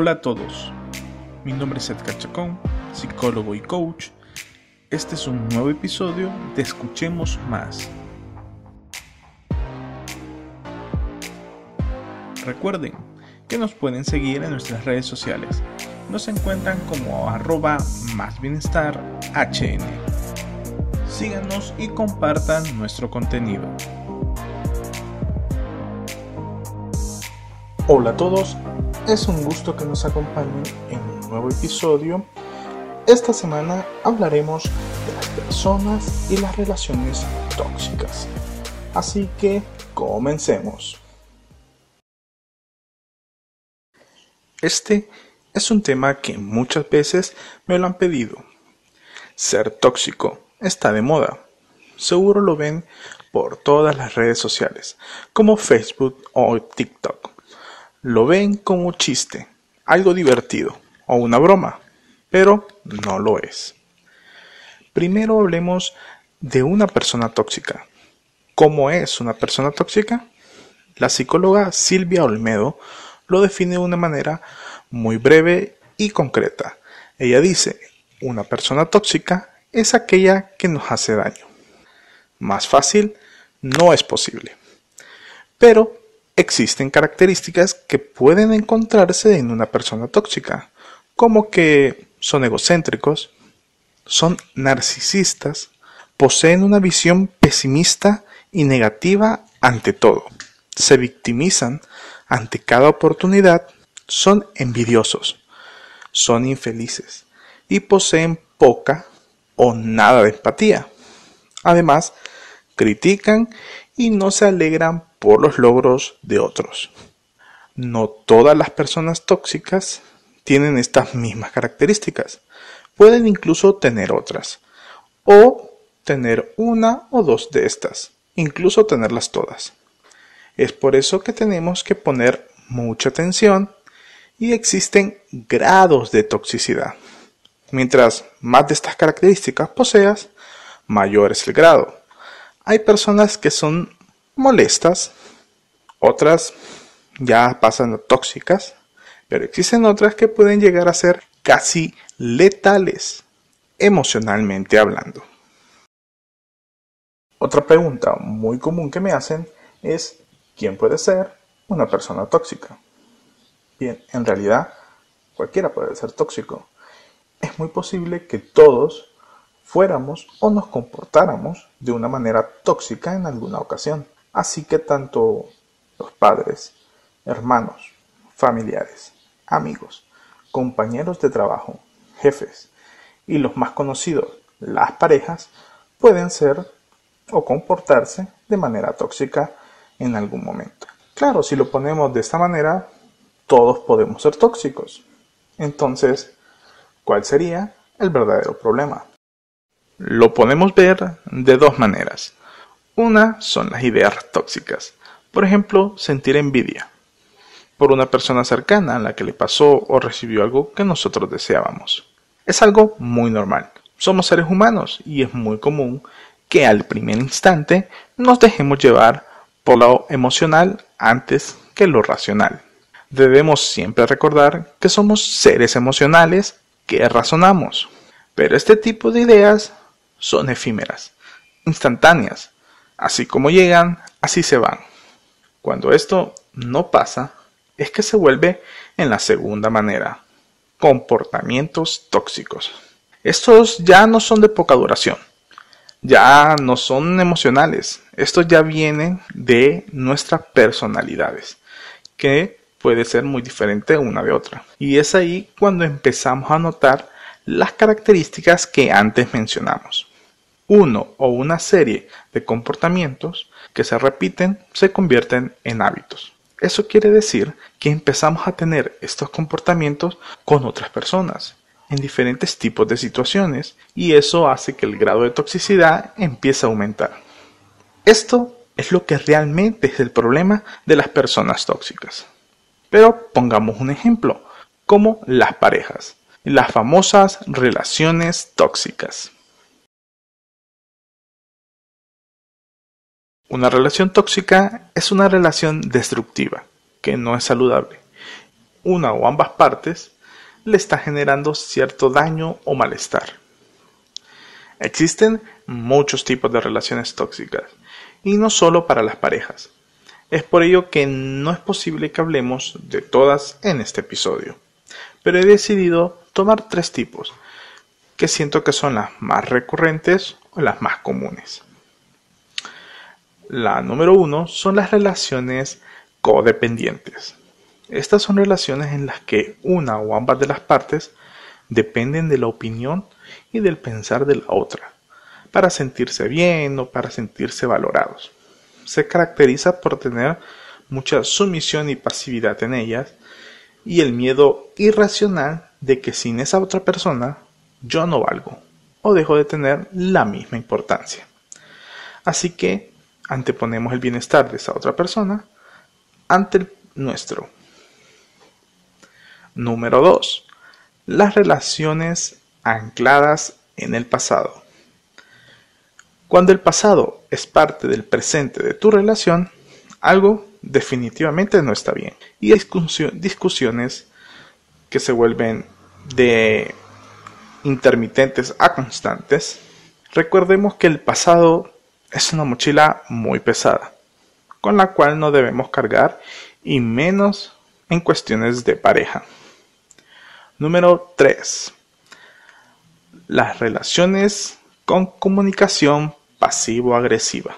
Hola a todos, mi nombre es Edgar Chacón, psicólogo y coach. Este es un nuevo episodio de Escuchemos Más. Recuerden que nos pueden seguir en nuestras redes sociales. Nos encuentran como arroba más bienestar HN. Síganos y compartan nuestro contenido. Hola a todos, es un gusto que nos acompañen en un nuevo episodio. Esta semana hablaremos de las personas y las relaciones tóxicas. Así que comencemos. Este es un tema que muchas veces me lo han pedido. Ser tóxico está de moda. Seguro lo ven por todas las redes sociales, como Facebook o TikTok lo ven como chiste, algo divertido o una broma, pero no lo es. Primero hablemos de una persona tóxica. ¿Cómo es una persona tóxica? La psicóloga Silvia Olmedo lo define de una manera muy breve y concreta. Ella dice, una persona tóxica es aquella que nos hace daño. Más fácil no es posible. Pero existen características que pueden encontrarse en una persona tóxica, como que son egocéntricos, son narcisistas, poseen una visión pesimista y negativa ante todo, se victimizan ante cada oportunidad, son envidiosos, son infelices y poseen poca o nada de empatía. Además, critican y no se alegran por los logros de otros. No todas las personas tóxicas tienen estas mismas características. Pueden incluso tener otras. O tener una o dos de estas. Incluso tenerlas todas. Es por eso que tenemos que poner mucha atención y existen grados de toxicidad. Mientras más de estas características poseas, mayor es el grado. Hay personas que son molestas, otras ya pasan tóxicas, pero existen otras que pueden llegar a ser casi letales, emocionalmente hablando. Otra pregunta muy común que me hacen es, ¿quién puede ser una persona tóxica? Bien, en realidad, cualquiera puede ser tóxico. Es muy posible que todos fuéramos o nos comportáramos de una manera tóxica en alguna ocasión. Así que tanto los padres, hermanos, familiares, amigos, compañeros de trabajo, jefes y los más conocidos, las parejas, pueden ser o comportarse de manera tóxica en algún momento. Claro, si lo ponemos de esta manera, todos podemos ser tóxicos. Entonces, ¿cuál sería el verdadero problema? Lo podemos ver de dos maneras. Una son las ideas tóxicas. Por ejemplo, sentir envidia por una persona cercana a la que le pasó o recibió algo que nosotros deseábamos. Es algo muy normal. Somos seres humanos y es muy común que al primer instante nos dejemos llevar por lo emocional antes que lo racional. Debemos siempre recordar que somos seres emocionales que razonamos. Pero este tipo de ideas son efímeras, instantáneas, Así como llegan, así se van. Cuando esto no pasa, es que se vuelve en la segunda manera, comportamientos tóxicos. Estos ya no son de poca duración, ya no son emocionales, estos ya vienen de nuestras personalidades, que puede ser muy diferente una de otra. Y es ahí cuando empezamos a notar las características que antes mencionamos uno o una serie de comportamientos que se repiten se convierten en hábitos. Eso quiere decir que empezamos a tener estos comportamientos con otras personas, en diferentes tipos de situaciones, y eso hace que el grado de toxicidad empiece a aumentar. Esto es lo que realmente es el problema de las personas tóxicas. Pero pongamos un ejemplo, como las parejas, las famosas relaciones tóxicas. Una relación tóxica es una relación destructiva, que no es saludable. una o ambas partes le está generando cierto daño o malestar. Existen muchos tipos de relaciones tóxicas, y no solo para las parejas. Es por ello que no es posible que hablemos de todas en este episodio, pero he decidido tomar tres tipos, que siento que son las más recurrentes o las más comunes. La número uno son las relaciones codependientes. Estas son relaciones en las que una o ambas de las partes dependen de la opinión y del pensar de la otra, para sentirse bien o para sentirse valorados. Se caracteriza por tener mucha sumisión y pasividad en ellas y el miedo irracional de que sin esa otra persona yo no valgo o dejo de tener la misma importancia. Así que anteponemos el bienestar de esa otra persona ante el nuestro. Número 2. Las relaciones ancladas en el pasado. Cuando el pasado es parte del presente de tu relación, algo definitivamente no está bien. Y hay discusiones que se vuelven de intermitentes a constantes. Recordemos que el pasado es una mochila muy pesada, con la cual no debemos cargar y menos en cuestiones de pareja. Número 3. Las relaciones con comunicación pasivo-agresiva.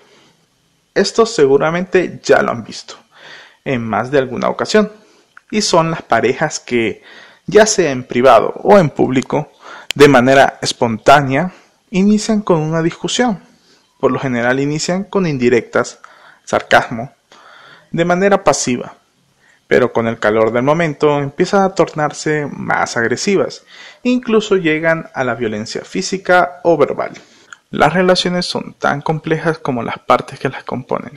Esto seguramente ya lo han visto en más de alguna ocasión. Y son las parejas que, ya sea en privado o en público, de manera espontánea, inician con una discusión por lo general inician con indirectas, sarcasmo, de manera pasiva, pero con el calor del momento empiezan a tornarse más agresivas, incluso llegan a la violencia física o verbal. Las relaciones son tan complejas como las partes que las componen,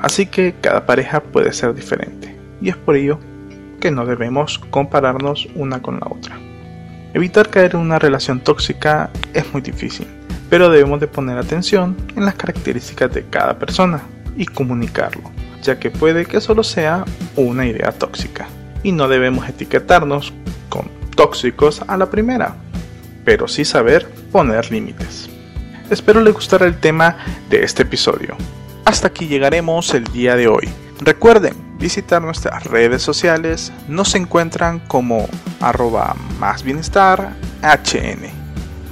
así que cada pareja puede ser diferente, y es por ello que no debemos compararnos una con la otra. Evitar caer en una relación tóxica es muy difícil, pero debemos de poner atención en las características de cada persona y comunicarlo, ya que puede que solo sea una idea tóxica y no debemos etiquetarnos con tóxicos a la primera, pero sí saber poner límites. Espero les gustara el tema de este episodio. Hasta aquí llegaremos el día de hoy. Recuerden visitar nuestras redes sociales, nos encuentran como arroba más bienestar hn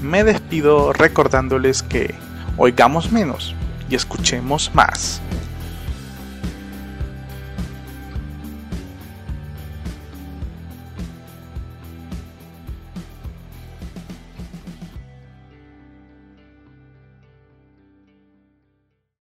me despido recordándoles que oigamos menos y escuchemos más.